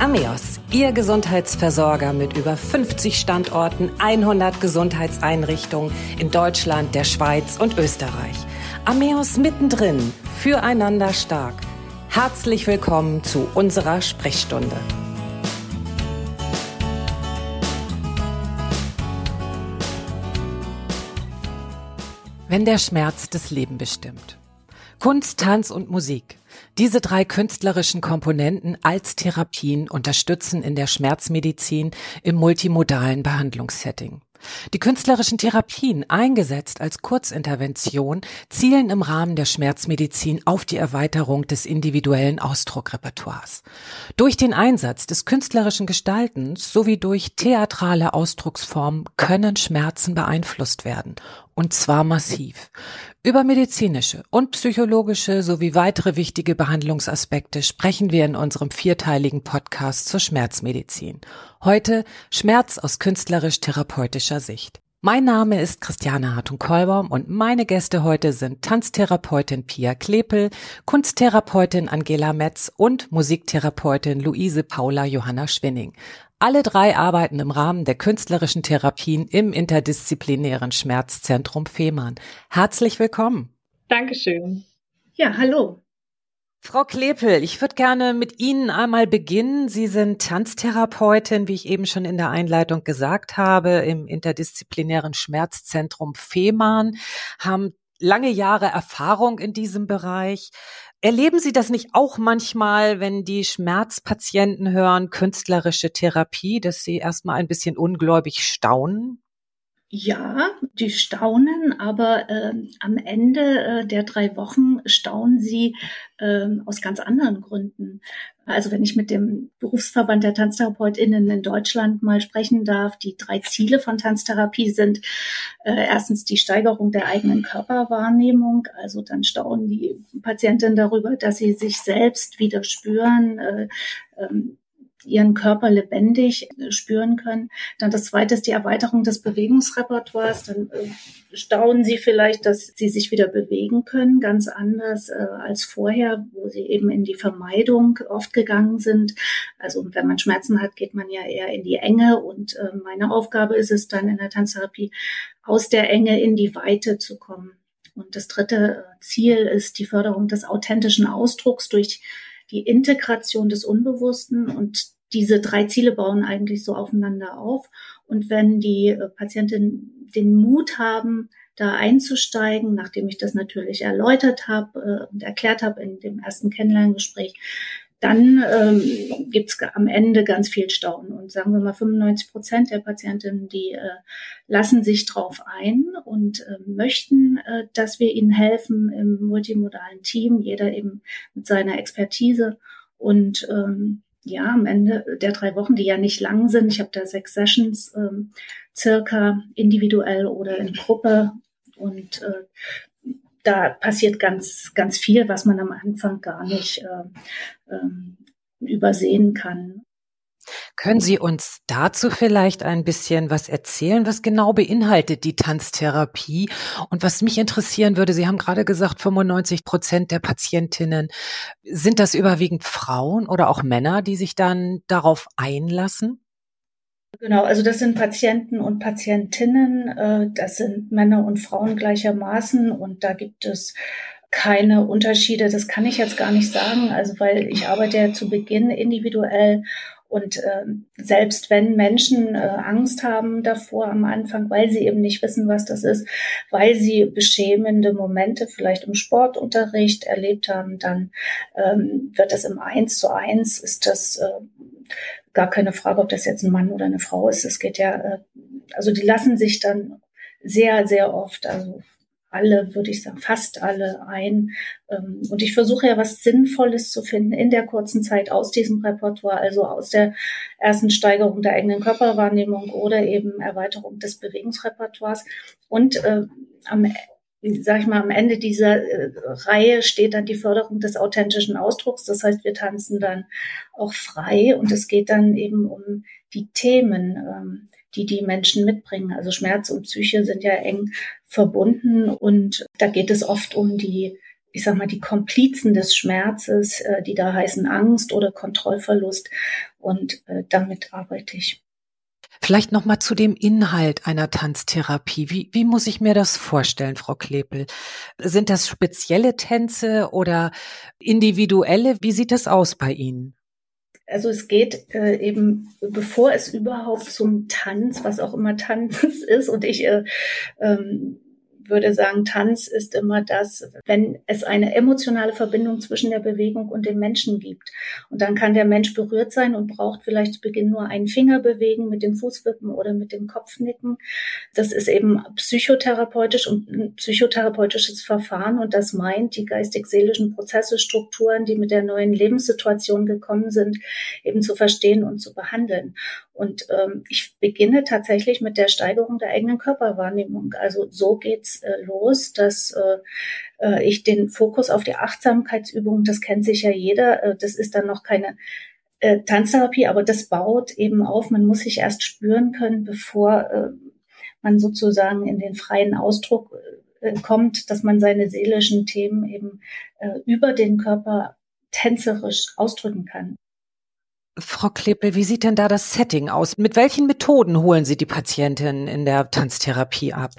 Ameos, Ihr Gesundheitsversorger mit über 50 Standorten, 100 Gesundheitseinrichtungen in Deutschland, der Schweiz und Österreich. Ameos mittendrin, füreinander stark. Herzlich willkommen zu unserer Sprechstunde. Wenn der Schmerz das Leben bestimmt. Kunst, Tanz und Musik. Diese drei künstlerischen Komponenten als Therapien unterstützen in der Schmerzmedizin im multimodalen Behandlungssetting. Die künstlerischen Therapien, eingesetzt als Kurzintervention, zielen im Rahmen der Schmerzmedizin auf die Erweiterung des individuellen Ausdruckrepertoires. Durch den Einsatz des künstlerischen Gestaltens sowie durch theatrale Ausdrucksformen können Schmerzen beeinflusst werden, und zwar massiv. Über medizinische und psychologische sowie weitere wichtige Behandlungsaspekte sprechen wir in unserem vierteiligen Podcast zur Schmerzmedizin. Heute Schmerz aus künstlerisch-therapeutischer Sicht. Mein Name ist Christiane Hartung-Kollbaum und meine Gäste heute sind Tanztherapeutin Pia Klepel, Kunsttherapeutin Angela Metz und Musiktherapeutin Luise Paula Johanna Schwinning. Alle drei arbeiten im Rahmen der künstlerischen Therapien im interdisziplinären Schmerzzentrum Fehmarn. Herzlich willkommen. Dankeschön. Ja, hallo. Frau Klepel, ich würde gerne mit Ihnen einmal beginnen. Sie sind Tanztherapeutin, wie ich eben schon in der Einleitung gesagt habe, im interdisziplinären Schmerzzentrum Fehmarn, haben lange Jahre Erfahrung in diesem Bereich. Erleben Sie das nicht auch manchmal, wenn die Schmerzpatienten hören, künstlerische Therapie, dass sie erstmal ein bisschen ungläubig staunen? Ja, die staunen, aber äh, am Ende äh, der drei Wochen staunen sie äh, aus ganz anderen Gründen. Also wenn ich mit dem Berufsverband der Tanztherapeutinnen in Deutschland mal sprechen darf, die drei Ziele von Tanztherapie sind äh, erstens die Steigerung der eigenen Körperwahrnehmung. Also dann staunen die Patientinnen darüber, dass sie sich selbst wieder spüren, äh, ähm, ihren Körper lebendig äh, spüren können. Dann das zweite ist die Erweiterung des Bewegungsrepertoires. Dann äh, staunen sie vielleicht, dass sie sich wieder bewegen können, ganz anders äh, als vorher, wo sie eben in die Vermeidung oft gegangen sind. Also wenn man Schmerzen hat, geht man ja eher in die Enge und äh, meine Aufgabe ist es dann in der Tanztherapie, aus der Enge in die Weite zu kommen. Und das dritte äh, Ziel ist die Förderung des authentischen Ausdrucks durch die Integration des Unbewussten und diese drei Ziele bauen eigentlich so aufeinander auf. Und wenn die äh, Patientinnen den Mut haben, da einzusteigen, nachdem ich das natürlich erläutert habe äh, und erklärt habe in dem ersten Kennenlerngespräch, dann ähm, gibt es am Ende ganz viel Staunen. Und sagen wir mal, 95 Prozent der Patientinnen, die äh, lassen sich drauf ein und äh, möchten, äh, dass wir ihnen helfen im multimodalen Team, jeder eben mit seiner Expertise. Und ähm, ja, am Ende der drei Wochen, die ja nicht lang sind, ich habe da sechs Sessions ähm, circa individuell oder in Gruppe und äh, da passiert ganz, ganz viel, was man am Anfang gar nicht äh, ähm, übersehen kann. Können Sie uns dazu vielleicht ein bisschen was erzählen? Was genau beinhaltet die Tanztherapie? Und was mich interessieren würde, Sie haben gerade gesagt, 95 Prozent der Patientinnen, sind das überwiegend Frauen oder auch Männer, die sich dann darauf einlassen? Genau, also das sind Patienten und Patientinnen, äh, das sind Männer und Frauen gleichermaßen und da gibt es keine Unterschiede. Das kann ich jetzt gar nicht sagen, also weil ich arbeite ja zu Beginn individuell und äh, selbst wenn Menschen äh, Angst haben davor am Anfang, weil sie eben nicht wissen, was das ist, weil sie beschämende Momente vielleicht im Sportunterricht erlebt haben, dann ähm, wird das im Eins zu eins, ist das äh, gar keine Frage, ob das jetzt ein Mann oder eine Frau ist. Es geht ja, äh, also die lassen sich dann sehr, sehr oft, also alle, würde ich sagen, fast alle ein. Ähm, und ich versuche ja was Sinnvolles zu finden in der kurzen Zeit aus diesem Repertoire, also aus der ersten Steigerung der eigenen Körperwahrnehmung oder eben Erweiterung des Bewegungsrepertoires. Und äh, am sag ich mal, am Ende dieser äh, Reihe steht dann die Förderung des authentischen Ausdrucks. Das heißt, wir tanzen dann auch frei und es geht dann eben um die Themen, ähm, die die Menschen mitbringen. Also Schmerz und Psyche sind ja eng verbunden und da geht es oft um die ich sag mal, die Komplizen des Schmerzes, äh, die da heißen Angst oder Kontrollverlust. Und äh, damit arbeite ich. Vielleicht noch mal zu dem Inhalt einer Tanztherapie. Wie, wie muss ich mir das vorstellen, Frau Klepel? Sind das spezielle Tänze oder individuelle? Wie sieht das aus bei Ihnen? Also es geht äh, eben, bevor es überhaupt zum Tanz, was auch immer Tanz ist, und ich äh, ähm, würde sagen, Tanz ist immer das, wenn es eine emotionale Verbindung zwischen der Bewegung und dem Menschen gibt. Und dann kann der Mensch berührt sein und braucht vielleicht zu Beginn nur einen Finger bewegen mit dem Fußwippen oder mit dem Kopfnicken. Das ist eben psychotherapeutisch und ein psychotherapeutisches Verfahren und das meint, die geistig-seelischen Prozesse, Strukturen, die mit der neuen Lebenssituation gekommen sind, eben zu verstehen und zu behandeln. Und ähm, ich beginne tatsächlich mit der Steigerung der eigenen Körperwahrnehmung. Also so geht's äh, los, dass äh, äh, ich den Fokus auf die Achtsamkeitsübung, das kennt sich ja jeder, äh, das ist dann noch keine äh, Tanztherapie, aber das baut eben auf. Man muss sich erst spüren können, bevor äh, man sozusagen in den freien Ausdruck äh, kommt, dass man seine seelischen Themen eben äh, über den Körper tänzerisch ausdrücken kann. Frau Kleppel, wie sieht denn da das Setting aus? Mit welchen Methoden holen Sie die Patientin in der Tanztherapie ab?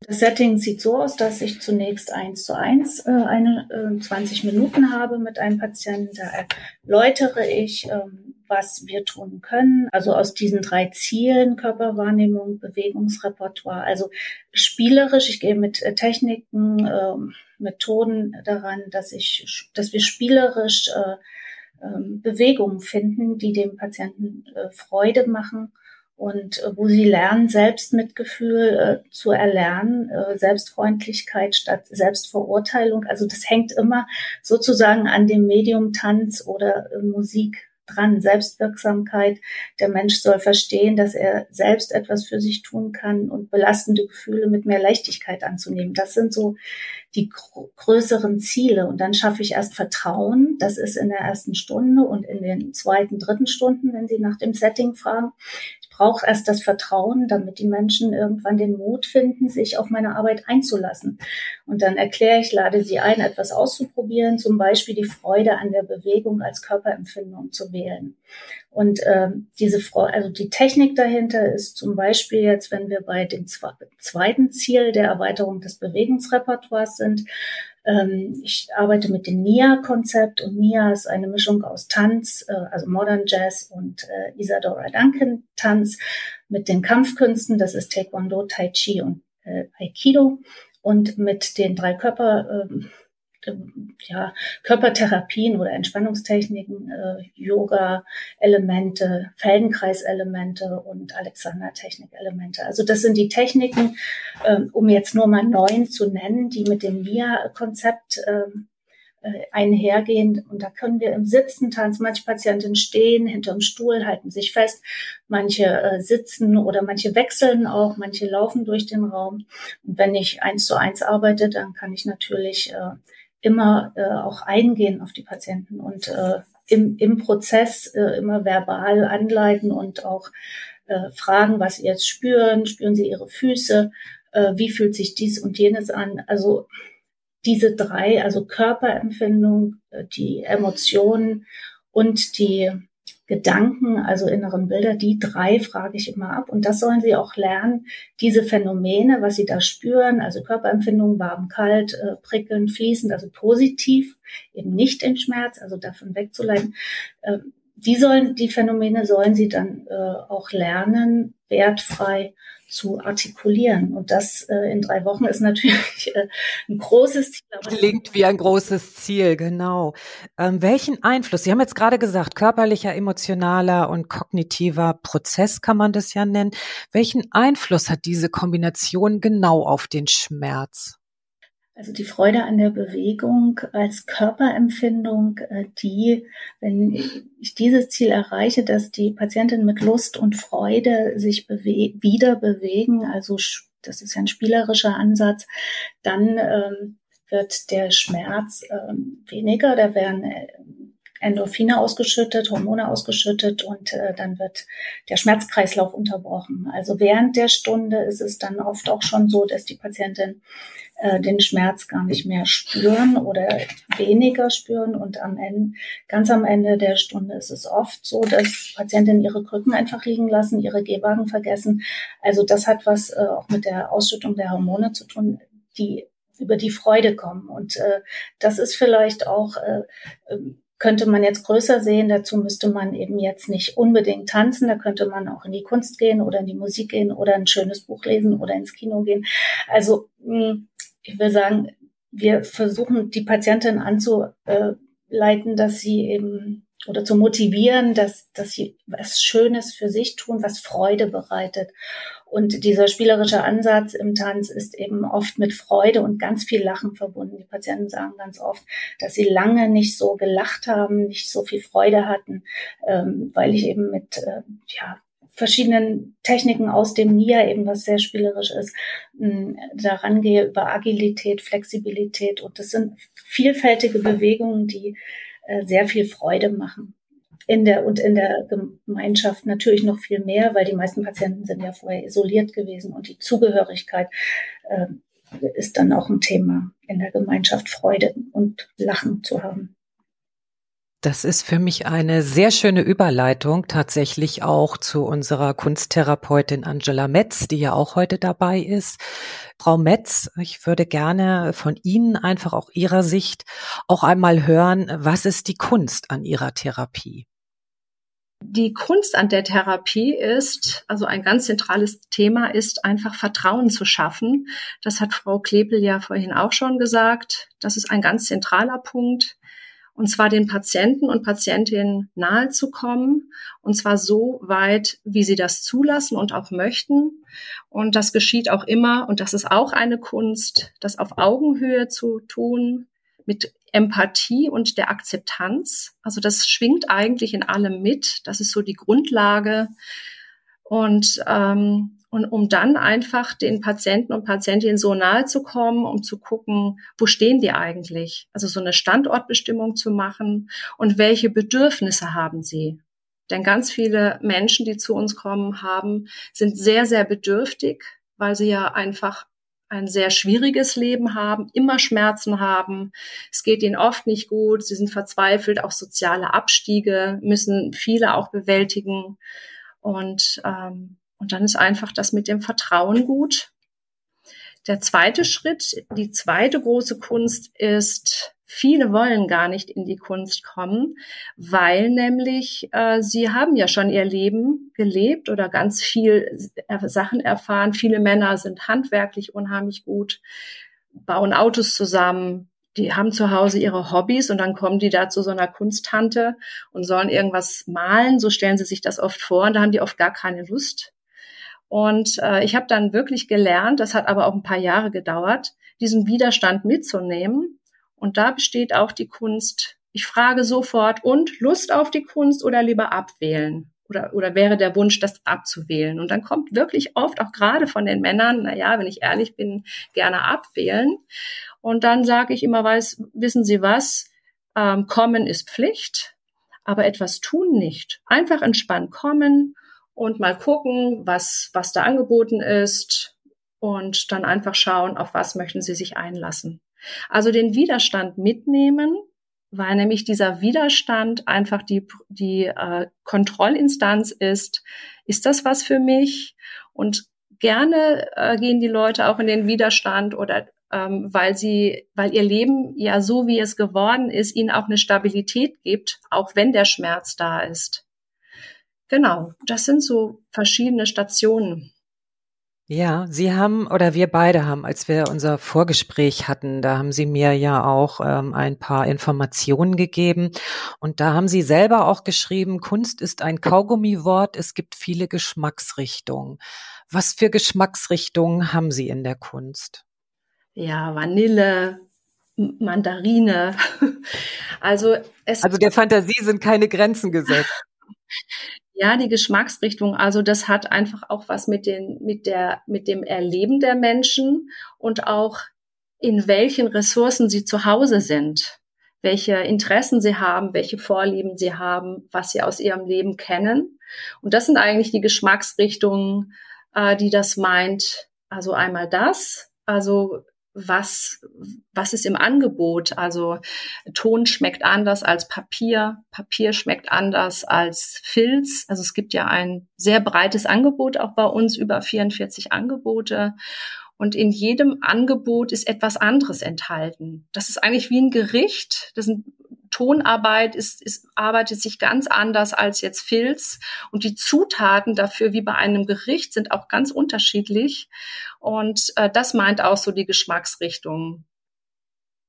Das Setting sieht so aus, dass ich zunächst eins zu eins äh, eine äh, 20 Minuten habe mit einem Patienten. Da erläutere ich, ähm, was wir tun können. Also aus diesen drei Zielen Körperwahrnehmung, Bewegungsrepertoire. Also spielerisch. Ich gehe mit äh, Techniken, äh, Methoden daran, dass ich, dass wir spielerisch äh, ähm, Bewegungen finden, die dem Patienten äh, Freude machen und äh, wo sie lernen, Selbstmitgefühl äh, zu erlernen, Selbstfreundlichkeit statt Selbstverurteilung. Also das hängt immer sozusagen an dem Medium Tanz oder Musik dran, Selbstwirksamkeit. Der Mensch soll verstehen, dass er selbst etwas für sich tun kann und belastende Gefühle mit mehr Leichtigkeit anzunehmen. Das sind so die größeren Ziele. Und dann schaffe ich erst Vertrauen. Das ist in der ersten Stunde und in den zweiten, dritten Stunden, wenn Sie nach dem Setting fragen brauche erst das Vertrauen, damit die Menschen irgendwann den Mut finden, sich auf meine Arbeit einzulassen. Und dann erkläre ich, lade sie ein, etwas auszuprobieren, zum Beispiel die Freude an der Bewegung als Körperempfindung zu wählen. Und ähm, diese Freude, also die Technik dahinter ist zum Beispiel jetzt, wenn wir bei dem zweiten Ziel der Erweiterung des Bewegungsrepertoires sind, ich arbeite mit dem NIA-Konzept und NIA ist eine Mischung aus Tanz, äh, also Modern Jazz und äh, Isadora Duncan Tanz mit den Kampfkünsten, das ist Taekwondo, Tai Chi und äh, Aikido und mit den drei Körper, äh, ja, Körpertherapien oder Entspannungstechniken, äh, Yoga-Elemente, Feldenkreis-Elemente und Alexander-Technik-Elemente. Also das sind die Techniken, äh, um jetzt nur mal neun zu nennen, die mit dem MIA-Konzept ähm, äh, einhergehen. Und da können wir im Sitzen tanzen. Manche Patienten stehen hinterm Stuhl, halten sich fest. Manche äh, sitzen oder manche wechseln auch. Manche laufen durch den Raum. Und wenn ich eins zu eins arbeite, dann kann ich natürlich äh, immer äh, auch eingehen auf die Patienten und äh, im, im Prozess äh, immer verbal anleiten und auch äh, fragen, was sie jetzt spüren. Spüren sie ihre Füße? Äh, wie fühlt sich dies und jenes an? Also diese drei, also Körperempfindung, äh, die Emotionen und die Gedanken, also inneren Bilder, die drei frage ich immer ab. Und das sollen sie auch lernen, diese Phänomene, was sie da spüren, also Körperempfindungen, warm, kalt, äh, prickelnd, fließend, also positiv, eben nicht in Schmerz, also davon wegzuleiten. Äh, die sollen, die Phänomene sollen sie dann äh, auch lernen, wertfrei zu artikulieren. Und das äh, in drei Wochen ist natürlich äh, ein großes Ziel. Klingt wie ein großes Ziel, genau. Ähm, welchen Einfluss, Sie haben jetzt gerade gesagt, körperlicher, emotionaler und kognitiver Prozess kann man das ja nennen. Welchen Einfluss hat diese Kombination genau auf den Schmerz? Also die Freude an der Bewegung als Körperempfindung, äh, die, wenn ich dieses Ziel erreiche, dass die Patientinnen mit Lust und Freude sich bewe wieder bewegen, also das ist ja ein spielerischer Ansatz, dann ähm, wird der Schmerz ähm, weniger, da werden äh, Endorphine ausgeschüttet, Hormone ausgeschüttet und äh, dann wird der Schmerzkreislauf unterbrochen. Also während der Stunde ist es dann oft auch schon so, dass die Patientin äh, den Schmerz gar nicht mehr spüren oder weniger spüren. Und am Ende, ganz am Ende der Stunde ist es oft so, dass Patientinnen ihre Krücken einfach liegen lassen, ihre Gehwagen vergessen. Also das hat was äh, auch mit der Ausschüttung der Hormone zu tun, die über die Freude kommen. Und äh, das ist vielleicht auch äh, ähm, könnte man jetzt größer sehen. Dazu müsste man eben jetzt nicht unbedingt tanzen. Da könnte man auch in die Kunst gehen oder in die Musik gehen oder ein schönes Buch lesen oder ins Kino gehen. Also ich will sagen, wir versuchen die Patientin anzuleiten, dass sie eben oder zu motivieren, dass, dass sie was Schönes für sich tun, was Freude bereitet. Und dieser spielerische Ansatz im Tanz ist eben oft mit Freude und ganz viel Lachen verbunden. Die Patienten sagen ganz oft, dass sie lange nicht so gelacht haben, nicht so viel Freude hatten, ähm, weil ich eben mit äh, ja, verschiedenen Techniken aus dem NIA, eben was sehr spielerisch ist, daran gehe über Agilität, Flexibilität. Und das sind vielfältige Bewegungen, die äh, sehr viel Freude machen in der und in der Gemeinschaft natürlich noch viel mehr, weil die meisten Patienten sind ja vorher isoliert gewesen und die Zugehörigkeit äh, ist dann auch ein Thema in der Gemeinschaft, Freude und Lachen zu haben. Das ist für mich eine sehr schöne Überleitung tatsächlich auch zu unserer Kunsttherapeutin Angela Metz, die ja auch heute dabei ist. Frau Metz, ich würde gerne von Ihnen einfach auch Ihrer Sicht auch einmal hören, was ist die Kunst an Ihrer Therapie? Die Kunst an der Therapie ist, also ein ganz zentrales Thema ist, einfach Vertrauen zu schaffen. Das hat Frau Klepel ja vorhin auch schon gesagt. Das ist ein ganz zentraler Punkt. Und zwar den Patienten und Patientinnen nahe zu kommen. Und zwar so weit, wie sie das zulassen und auch möchten. Und das geschieht auch immer. Und das ist auch eine Kunst, das auf Augenhöhe zu tun, mit Empathie und der Akzeptanz. Also das schwingt eigentlich in allem mit. Das ist so die Grundlage. Und, ähm, und um dann einfach den Patienten und Patientinnen so nahe zu kommen, um zu gucken, wo stehen die eigentlich? Also so eine Standortbestimmung zu machen und welche Bedürfnisse haben sie? Denn ganz viele Menschen, die zu uns kommen, haben, sind sehr, sehr bedürftig, weil sie ja einfach ein sehr schwieriges Leben haben, immer Schmerzen haben. Es geht ihnen oft nicht gut. Sie sind verzweifelt, auch soziale Abstiege müssen viele auch bewältigen. Und, ähm, und dann ist einfach das mit dem Vertrauen gut. Der zweite Schritt, die zweite große Kunst ist, viele wollen gar nicht in die Kunst kommen, weil nämlich äh, sie haben ja schon ihr Leben gelebt oder ganz viel Sachen erfahren. Viele Männer sind handwerklich unheimlich gut, bauen Autos zusammen, die haben zu Hause ihre Hobbys und dann kommen die da zu so einer Kunsttante und sollen irgendwas malen. So stellen sie sich das oft vor und da haben die oft gar keine Lust. Und äh, ich habe dann wirklich gelernt, das hat aber auch ein paar Jahre gedauert, diesen Widerstand mitzunehmen. Und da besteht auch die Kunst. Ich frage sofort, und Lust auf die Kunst oder lieber abwählen? Oder, oder wäre der Wunsch, das abzuwählen? Und dann kommt wirklich oft, auch gerade von den Männern, na ja, wenn ich ehrlich bin, gerne abwählen. Und dann sage ich immer, weiß, wissen Sie was? Ähm, kommen ist Pflicht, aber etwas tun nicht. Einfach entspannt kommen und mal gucken, was, was da angeboten ist und dann einfach schauen, auf was möchten Sie sich einlassen. Also den Widerstand mitnehmen, weil nämlich dieser Widerstand einfach die, die äh, Kontrollinstanz ist. Ist das was für mich? Und gerne äh, gehen die Leute auch in den Widerstand oder ähm, weil sie, weil ihr Leben ja so wie es geworden ist, ihnen auch eine Stabilität gibt, auch wenn der Schmerz da ist. Genau, das sind so verschiedene Stationen. Ja, Sie haben oder wir beide haben, als wir unser Vorgespräch hatten, da haben Sie mir ja auch ähm, ein paar Informationen gegeben und da haben Sie selber auch geschrieben, Kunst ist ein Kaugummiwort, es gibt viele Geschmacksrichtungen. Was für Geschmacksrichtungen haben Sie in der Kunst? Ja, Vanille, Mandarine. Also es Also der Fantasie sind keine Grenzen gesetzt. Ja, die Geschmacksrichtung, also das hat einfach auch was mit den, mit der, mit dem Erleben der Menschen und auch in welchen Ressourcen sie zu Hause sind, welche Interessen sie haben, welche Vorlieben sie haben, was sie aus ihrem Leben kennen. Und das sind eigentlich die Geschmacksrichtungen, äh, die das meint. Also einmal das, also was, was ist im Angebot. Also Ton schmeckt anders als Papier, Papier schmeckt anders als Filz. Also es gibt ja ein sehr breites Angebot auch bei uns, über 44 Angebote. Und in jedem Angebot ist etwas anderes enthalten. Das ist eigentlich wie ein Gericht. Das ein Tonarbeit ist, ist, arbeitet sich ganz anders als jetzt Filz. Und die Zutaten dafür, wie bei einem Gericht, sind auch ganz unterschiedlich. Und äh, das meint auch so die Geschmacksrichtung.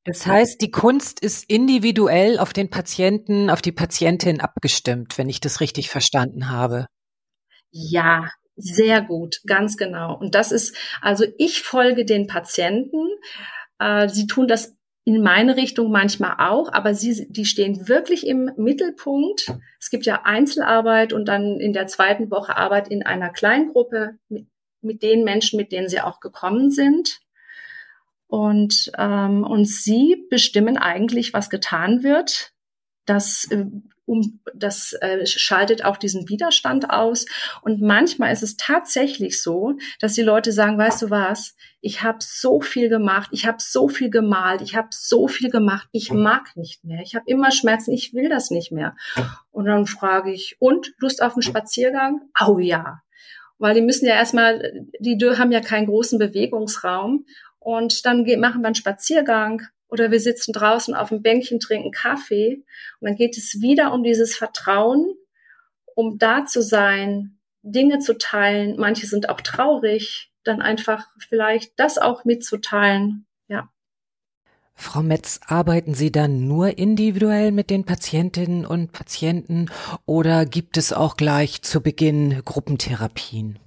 Das heißt, die Kunst ist individuell auf den Patienten, auf die Patientin abgestimmt, wenn ich das richtig verstanden habe. Ja, sehr gut, ganz genau. Und das ist, also ich folge den Patienten. Äh, sie tun das in meine Richtung manchmal auch, aber sie, die stehen wirklich im Mittelpunkt. Es gibt ja Einzelarbeit und dann in der zweiten Woche Arbeit in einer Kleingruppe mit, mit den Menschen, mit denen sie auch gekommen sind. Und, ähm, und sie bestimmen eigentlich, was getan wird. Das äh, um, das äh, schaltet auch diesen Widerstand aus. Und manchmal ist es tatsächlich so, dass die Leute sagen, weißt du was, ich habe so viel gemacht, ich habe so viel gemalt, ich habe so viel gemacht, ich mag nicht mehr, ich habe immer Schmerzen, ich will das nicht mehr. Und dann frage ich, und Lust auf einen Spaziergang? Oh ja. Weil die müssen ja erstmal, die haben ja keinen großen Bewegungsraum. Und dann machen wir einen Spaziergang oder wir sitzen draußen auf dem Bänkchen, trinken Kaffee und dann geht es wieder um dieses Vertrauen, um da zu sein, Dinge zu teilen. Manche sind auch traurig, dann einfach vielleicht das auch mitzuteilen. Ja. Frau Metz, arbeiten Sie dann nur individuell mit den Patientinnen und Patienten oder gibt es auch gleich zu Beginn Gruppentherapien?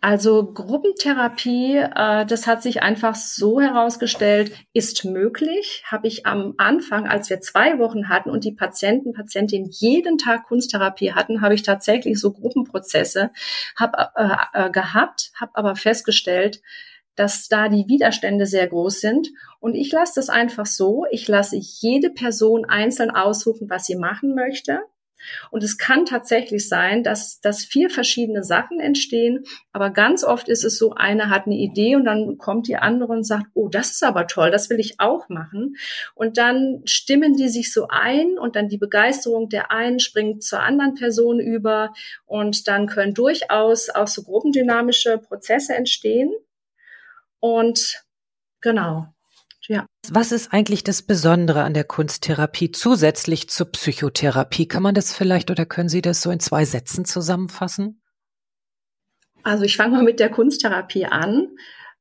Also Gruppentherapie, äh, das hat sich einfach so herausgestellt, ist möglich. Habe ich am Anfang, als wir zwei Wochen hatten und die Patienten, Patientinnen jeden Tag Kunsttherapie hatten, habe ich tatsächlich so Gruppenprozesse hab, äh, äh, gehabt, habe aber festgestellt, dass da die Widerstände sehr groß sind. Und ich lasse das einfach so. Ich lasse jede Person einzeln aussuchen, was sie machen möchte. Und es kann tatsächlich sein, dass, dass vier verschiedene Sachen entstehen, aber ganz oft ist es so, eine hat eine Idee und dann kommt die andere und sagt, oh, das ist aber toll, das will ich auch machen. Und dann stimmen die sich so ein und dann die Begeisterung der einen springt zur anderen Person über und dann können durchaus auch so gruppendynamische Prozesse entstehen. Und genau. Was ist eigentlich das Besondere an der Kunsttherapie zusätzlich zur Psychotherapie? Kann man das vielleicht oder können Sie das so in zwei Sätzen zusammenfassen? Also ich fange mal mit der Kunsttherapie an.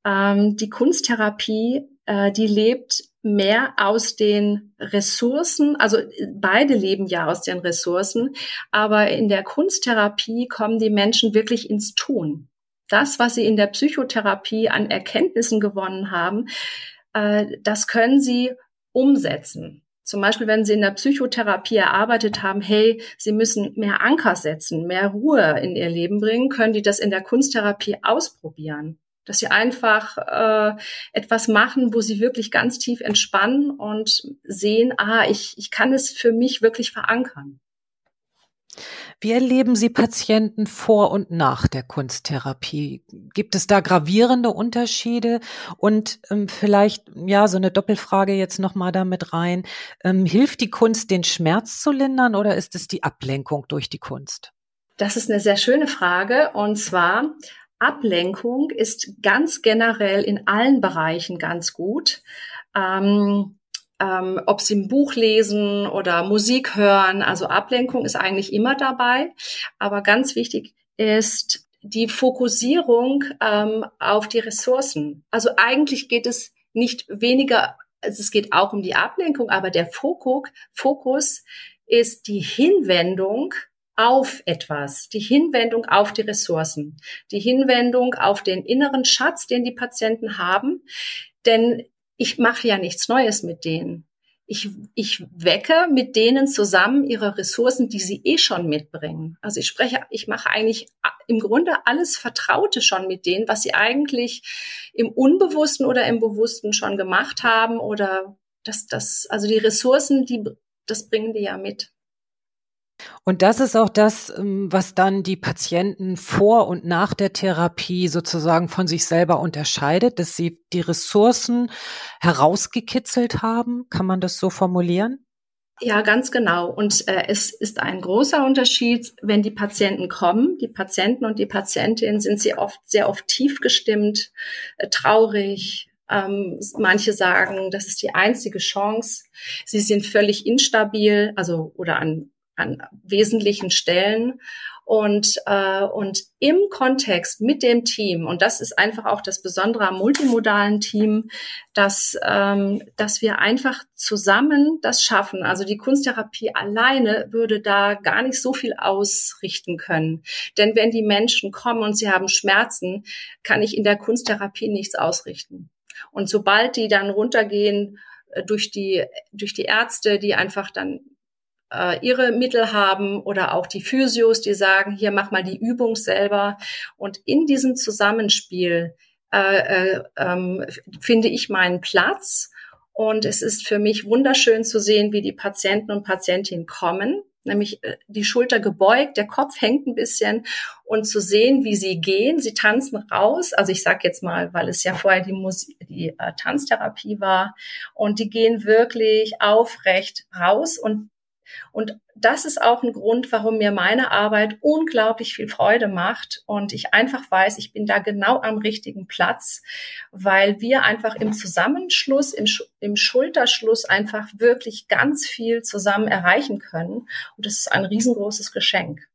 Ähm, die Kunsttherapie, äh, die lebt mehr aus den Ressourcen, also beide leben ja aus den Ressourcen, aber in der Kunsttherapie kommen die Menschen wirklich ins Tun. Das, was sie in der Psychotherapie an Erkenntnissen gewonnen haben, äh, das können Sie umsetzen. Zum Beispiel, wenn Sie in der Psychotherapie erarbeitet haben, hey, Sie müssen mehr Anker setzen, mehr Ruhe in Ihr Leben bringen, können die das in der Kunsttherapie ausprobieren. Dass Sie einfach äh, etwas machen, wo Sie wirklich ganz tief entspannen und sehen, ah, ich, ich kann es für mich wirklich verankern. Wie erleben Sie Patienten vor und nach der Kunsttherapie? Gibt es da gravierende Unterschiede? Und ähm, vielleicht, ja, so eine Doppelfrage jetzt nochmal damit rein. Ähm, hilft die Kunst, den Schmerz zu lindern oder ist es die Ablenkung durch die Kunst? Das ist eine sehr schöne Frage. Und zwar, Ablenkung ist ganz generell in allen Bereichen ganz gut. Ähm, ähm, ob sie ein Buch lesen oder Musik hören. Also Ablenkung ist eigentlich immer dabei. Aber ganz wichtig ist die Fokussierung ähm, auf die Ressourcen. Also eigentlich geht es nicht weniger, also es geht auch um die Ablenkung, aber der Fokus, Fokus ist die Hinwendung auf etwas, die Hinwendung auf die Ressourcen, die Hinwendung auf den inneren Schatz, den die Patienten haben. Denn ich mache ja nichts Neues mit denen. Ich, ich wecke mit denen zusammen ihre Ressourcen, die sie eh schon mitbringen. Also ich spreche, ich mache eigentlich im Grunde alles Vertraute schon mit denen, was sie eigentlich im Unbewussten oder im Bewussten schon gemacht haben oder das, das, also die Ressourcen, die, das bringen die ja mit. Und das ist auch das, ähm, was dann die Patienten vor und nach der Therapie sozusagen von sich selber unterscheidet, dass sie die Ressourcen herausgekitzelt haben. Kann man das so formulieren? Ja, ganz genau. Und äh, es ist ein großer Unterschied, wenn die Patienten kommen. Die Patienten und die Patientinnen sind sehr oft sehr oft tief gestimmt, äh, traurig. Ähm, manche sagen, das ist die einzige Chance. Sie sind völlig instabil, also oder an an wesentlichen Stellen und, äh, und im Kontext mit dem Team, und das ist einfach auch das Besondere am multimodalen Team, dass, ähm, dass wir einfach zusammen das schaffen. Also die Kunsttherapie alleine würde da gar nicht so viel ausrichten können. Denn wenn die Menschen kommen und sie haben Schmerzen, kann ich in der Kunsttherapie nichts ausrichten. Und sobald die dann runtergehen, äh, durch die, durch die Ärzte, die einfach dann äh, ihre Mittel haben oder auch die Physios, die sagen, hier mach mal die Übung selber. Und in diesem Zusammenspiel äh, äh, ähm, finde ich meinen Platz. Und es ist für mich wunderschön zu sehen, wie die Patienten und Patientinnen kommen, nämlich äh, die Schulter gebeugt, der Kopf hängt ein bisschen und zu sehen, wie sie gehen. Sie tanzen raus. Also ich sage jetzt mal, weil es ja vorher die, Musik, die äh, Tanztherapie war. Und die gehen wirklich aufrecht raus und und das ist auch ein Grund, warum mir meine Arbeit unglaublich viel Freude macht und ich einfach weiß, ich bin da genau am richtigen Platz, weil wir einfach im Zusammenschluss, im, im Schulterschluss einfach wirklich ganz viel zusammen erreichen können. Und das ist ein riesengroßes Geschenk.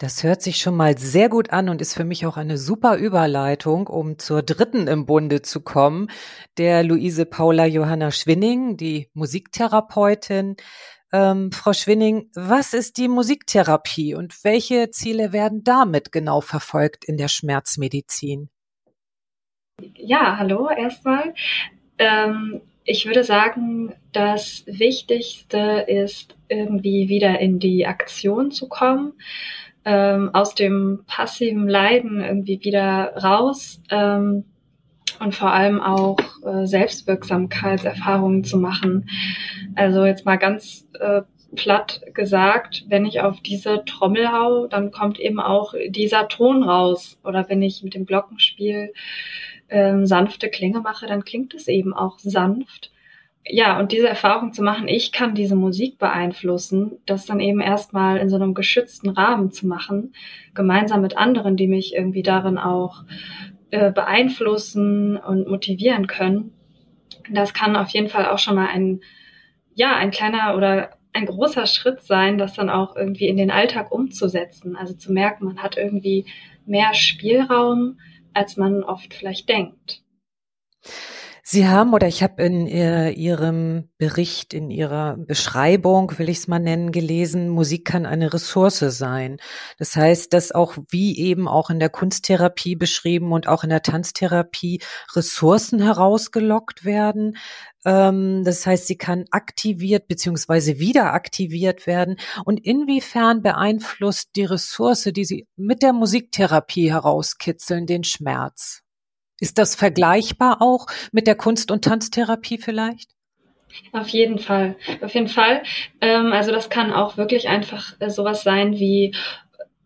Das hört sich schon mal sehr gut an und ist für mich auch eine super Überleitung, um zur dritten im Bunde zu kommen, der Luise Paula Johanna Schwinning, die Musiktherapeutin, ähm, Frau Schwinning, was ist die Musiktherapie und welche Ziele werden damit genau verfolgt in der Schmerzmedizin? Ja, hallo erstmal. Ähm, ich würde sagen, das Wichtigste ist irgendwie wieder in die Aktion zu kommen, ähm, aus dem passiven Leiden irgendwie wieder raus. Ähm, und vor allem auch äh, Selbstwirksamkeitserfahrungen zu machen. Also jetzt mal ganz äh, platt gesagt, wenn ich auf diese Trommel hau, dann kommt eben auch dieser Ton raus. Oder wenn ich mit dem Glockenspiel ähm, sanfte Klänge mache, dann klingt es eben auch sanft. Ja, und diese Erfahrung zu machen, ich kann diese Musik beeinflussen, das dann eben erstmal in so einem geschützten Rahmen zu machen, gemeinsam mit anderen, die mich irgendwie darin auch äh, beeinflussen und motivieren können. Das kann auf jeden Fall auch schon mal ein, ja, ein kleiner oder ein großer Schritt sein, das dann auch irgendwie in den Alltag umzusetzen. Also zu merken, man hat irgendwie mehr Spielraum, als man oft vielleicht denkt. Sie haben oder ich habe in äh, Ihrem Bericht, in Ihrer Beschreibung, will ich es mal nennen, gelesen, Musik kann eine Ressource sein. Das heißt, dass auch wie eben auch in der Kunsttherapie beschrieben und auch in der Tanztherapie Ressourcen herausgelockt werden. Ähm, das heißt, sie kann aktiviert beziehungsweise wieder aktiviert werden. Und inwiefern beeinflusst die Ressource, die Sie mit der Musiktherapie herauskitzeln, den Schmerz? Ist das vergleichbar auch mit der Kunst- und Tanztherapie vielleicht? Auf jeden Fall, auf jeden Fall. Ähm, also das kann auch wirklich einfach äh, sowas sein wie,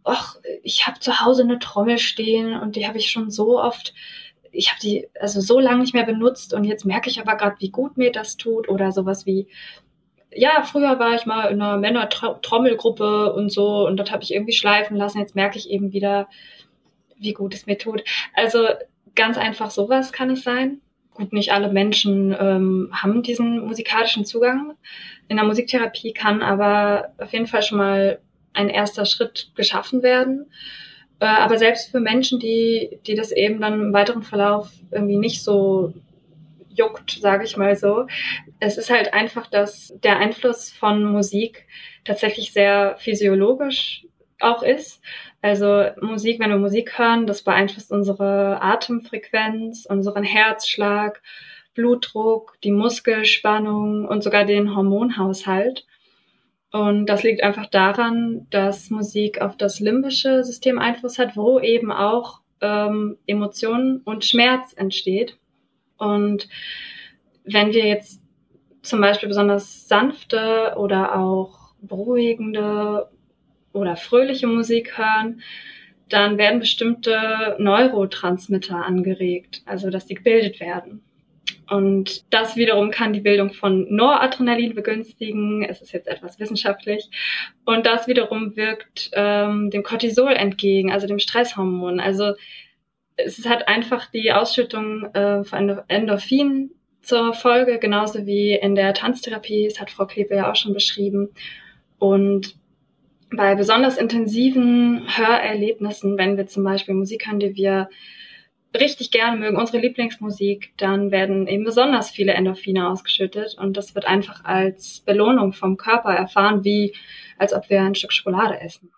ach, ich habe zu Hause eine Trommel stehen und die habe ich schon so oft, ich habe die also so lange nicht mehr benutzt und jetzt merke ich aber gerade, wie gut mir das tut oder sowas wie, ja, früher war ich mal in einer Männer-Trommelgruppe und so und dort habe ich irgendwie schleifen lassen. Jetzt merke ich eben wieder, wie gut es mir tut. Also Ganz einfach sowas kann es sein. Gut, nicht alle Menschen ähm, haben diesen musikalischen Zugang. In der Musiktherapie kann aber auf jeden Fall schon mal ein erster Schritt geschaffen werden. Äh, aber selbst für Menschen, die, die das eben dann im weiteren Verlauf irgendwie nicht so juckt, sage ich mal so. Es ist halt einfach, dass der Einfluss von Musik tatsächlich sehr physiologisch auch ist. Also Musik, wenn wir Musik hören, das beeinflusst unsere Atemfrequenz, unseren Herzschlag, Blutdruck, die Muskelspannung und sogar den Hormonhaushalt. Und das liegt einfach daran, dass Musik auf das limbische System Einfluss hat, wo eben auch ähm, Emotionen und Schmerz entsteht. Und wenn wir jetzt zum Beispiel besonders sanfte oder auch beruhigende oder fröhliche Musik hören, dann werden bestimmte Neurotransmitter angeregt, also dass die gebildet werden. Und das wiederum kann die Bildung von Noradrenalin begünstigen. Es ist jetzt etwas wissenschaftlich. Und das wiederum wirkt ähm, dem Cortisol entgegen, also dem Stresshormon. Also es hat einfach die Ausschüttung äh, von Endorphin zur Folge, genauso wie in der Tanztherapie. Das hat Frau Klebe ja auch schon beschrieben. Und bei besonders intensiven Hörerlebnissen, wenn wir zum Beispiel Musik hören, die wir richtig gerne mögen, unsere Lieblingsmusik, dann werden eben besonders viele Endorphine ausgeschüttet und das wird einfach als Belohnung vom Körper erfahren, wie als ob wir ein Stück Schokolade essen.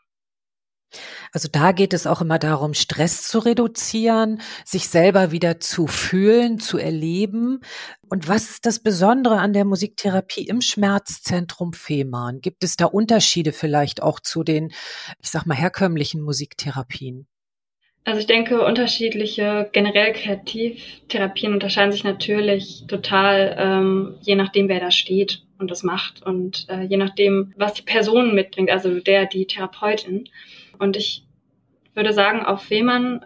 Also da geht es auch immer darum, Stress zu reduzieren, sich selber wieder zu fühlen, zu erleben. Und was ist das Besondere an der Musiktherapie im Schmerzzentrum Fehmarn? Gibt es da Unterschiede vielleicht auch zu den, ich sag mal, herkömmlichen Musiktherapien? Also ich denke, unterschiedliche generell Kreativtherapien unterscheiden sich natürlich total, ähm, je nachdem, wer da steht und das macht und äh, je nachdem, was die Person mitbringt, also der, die Therapeutin. Und ich würde sagen, auf Fehmarn,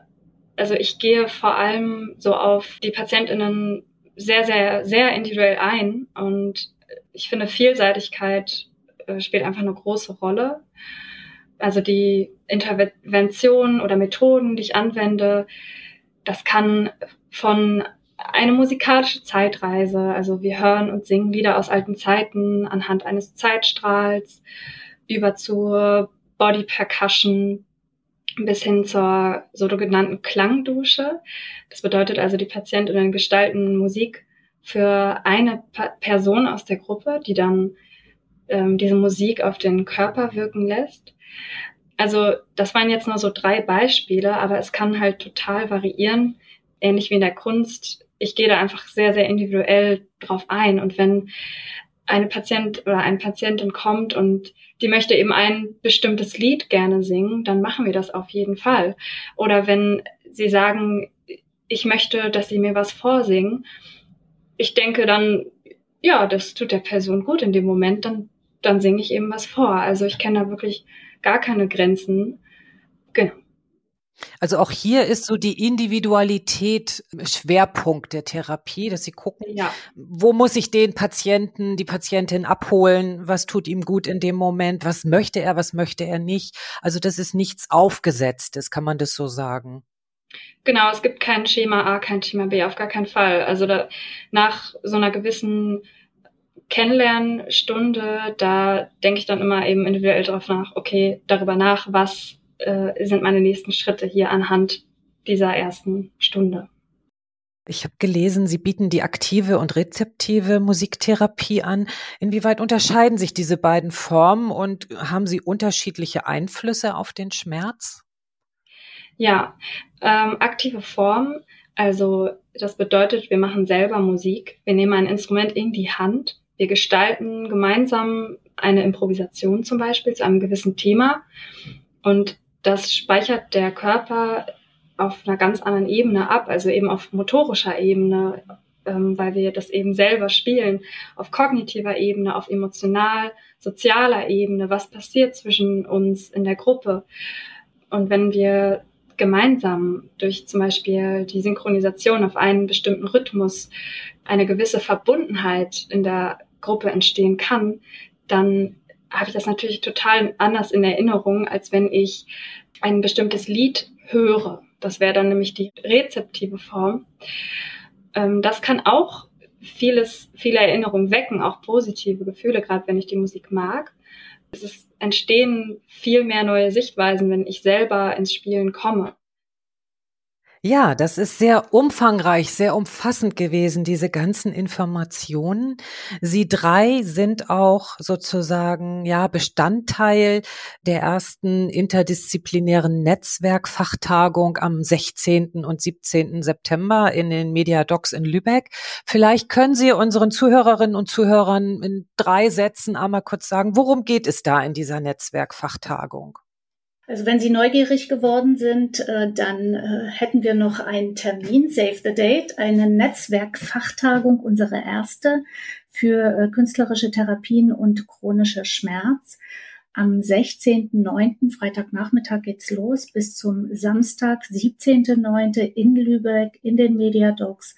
also ich gehe vor allem so auf die PatientInnen sehr, sehr, sehr individuell ein. Und ich finde Vielseitigkeit äh, spielt einfach eine große Rolle. Also die Interventionen oder Methoden, die ich anwende, das kann von eine musikalische Zeitreise, also wir hören und singen Lieder aus alten Zeiten anhand eines Zeitstrahls, über zur Body Percussion bis hin zur sogenannten Klangdusche. Das bedeutet also, die Patientinnen gestalten Musik für eine Person aus der Gruppe, die dann ähm, diese Musik auf den Körper wirken lässt. Also das waren jetzt nur so drei Beispiele, aber es kann halt total variieren, ähnlich wie in der Kunst. Ich gehe da einfach sehr, sehr individuell drauf ein. Und wenn eine Patient oder eine Patientin kommt und die möchte eben ein bestimmtes Lied gerne singen, dann machen wir das auf jeden Fall. Oder wenn sie sagen, ich möchte, dass sie mir was vorsingen, ich denke dann, ja, das tut der Person gut in dem Moment, dann, dann singe ich eben was vor. Also ich kenne da wirklich gar keine Grenzen. Genau. Also auch hier ist so die Individualität Schwerpunkt der Therapie, dass Sie gucken, ja. wo muss ich den Patienten, die Patientin abholen, was tut ihm gut in dem Moment, was möchte er, was möchte er nicht. Also das ist nichts Aufgesetztes, kann man das so sagen. Genau, es gibt kein Schema A, kein Schema B, auf gar keinen Fall. Also da, nach so einer gewissen Kennenlernstunde, da denke ich dann immer eben individuell darauf nach, okay, darüber nach, was äh, sind meine nächsten Schritte hier anhand dieser ersten Stunde. Ich habe gelesen, Sie bieten die aktive und rezeptive Musiktherapie an. Inwieweit unterscheiden sich diese beiden Formen und haben Sie unterschiedliche Einflüsse auf den Schmerz? Ja, ähm, aktive Form, also das bedeutet, wir machen selber Musik. Wir nehmen ein Instrument in die Hand wir gestalten gemeinsam eine Improvisation zum Beispiel zu einem gewissen Thema und das speichert der Körper auf einer ganz anderen Ebene ab, also eben auf motorischer Ebene, ähm, weil wir das eben selber spielen, auf kognitiver Ebene, auf emotional, sozialer Ebene, was passiert zwischen uns in der Gruppe. Und wenn wir gemeinsam durch zum Beispiel die Synchronisation auf einen bestimmten Rhythmus eine gewisse Verbundenheit in der Gruppe entstehen kann, dann habe ich das natürlich total anders in Erinnerung, als wenn ich ein bestimmtes Lied höre. Das wäre dann nämlich die rezeptive Form. Ähm, das kann auch vieles, viele Erinnerungen wecken, auch positive Gefühle, gerade wenn ich die Musik mag. Es ist, entstehen viel mehr neue Sichtweisen, wenn ich selber ins Spielen komme. Ja, das ist sehr umfangreich, sehr umfassend gewesen, diese ganzen Informationen. Sie drei sind auch sozusagen, ja, Bestandteil der ersten interdisziplinären Netzwerkfachtagung am 16. und 17. September in den Mediadocs in Lübeck. Vielleicht können Sie unseren Zuhörerinnen und Zuhörern in drei Sätzen einmal kurz sagen, worum geht es da in dieser Netzwerkfachtagung? Also wenn Sie neugierig geworden sind, äh, dann äh, hätten wir noch einen Termin, Save the Date, eine Netzwerkfachtagung, unsere erste für äh, künstlerische Therapien und chronischer Schmerz. Am 16.09. Freitagnachmittag geht's los bis zum Samstag, 17.09. in Lübeck in den Mediadocs.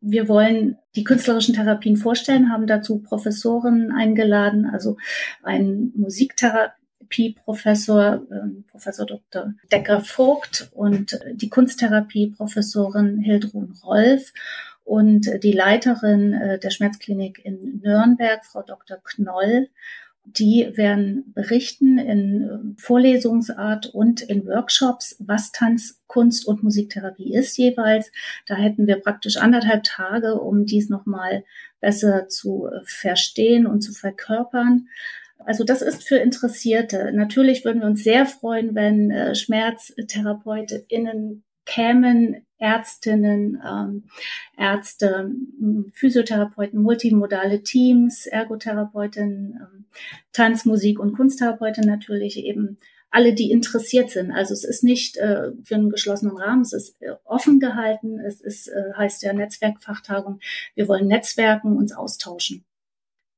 Wir wollen die künstlerischen Therapien vorstellen, haben dazu Professoren eingeladen, also einen Musiktherapieprofessor, äh, Professor Dr. Decker Vogt und die Kunsttherapieprofessorin Hildrun Rolf und die Leiterin äh, der Schmerzklinik in Nürnberg, Frau Dr. Knoll. Die werden berichten in ähm, Vorlesungsart und in Workshops, was Tanz, Kunst und Musiktherapie ist jeweils. Da hätten wir praktisch anderthalb Tage, um dies nochmal besser zu äh, verstehen und zu verkörpern. Also das ist für Interessierte. Natürlich würden wir uns sehr freuen, wenn äh, SchmerztherapeutInnen kämen, Ärztinnen, ähm, Ärzte, Physiotherapeuten, multimodale Teams, Ergotherapeutinnen, ähm, Tanz, Musik und Kunsttherapeutin natürlich eben alle, die interessiert sind. Also es ist nicht äh, für einen geschlossenen Rahmen, es ist äh, offen gehalten, es ist, äh, heißt ja Netzwerkfachtagung. Wir wollen netzwerken, uns austauschen.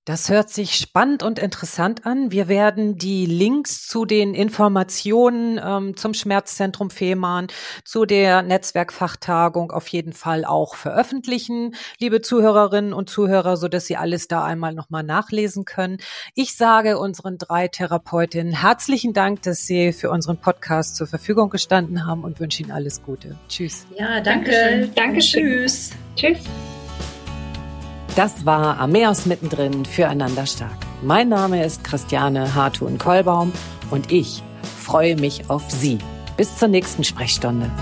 Das hört sich spannend und interessant an. Wir werden die Links zu den Informationen ähm, zum Schmerzzentrum Fehmarn, zu der Netzwerkfachtagung auf jeden Fall auch veröffentlichen, liebe Zuhörerinnen und Zuhörer, so dass Sie alles da einmal nochmal nachlesen können. Ich sage unseren drei Therapeutinnen herzlichen Dank, dass Sie für unseren Podcast zur Verfügung gestanden haben und wünsche Ihnen alles Gute. Tschüss. Ja, danke. Danke. Tschüss. Tschüss. Das war Ameos mittendrin füreinander stark. Mein Name ist Christiane Hartun-Kollbaum und ich freue mich auf Sie. Bis zur nächsten Sprechstunde.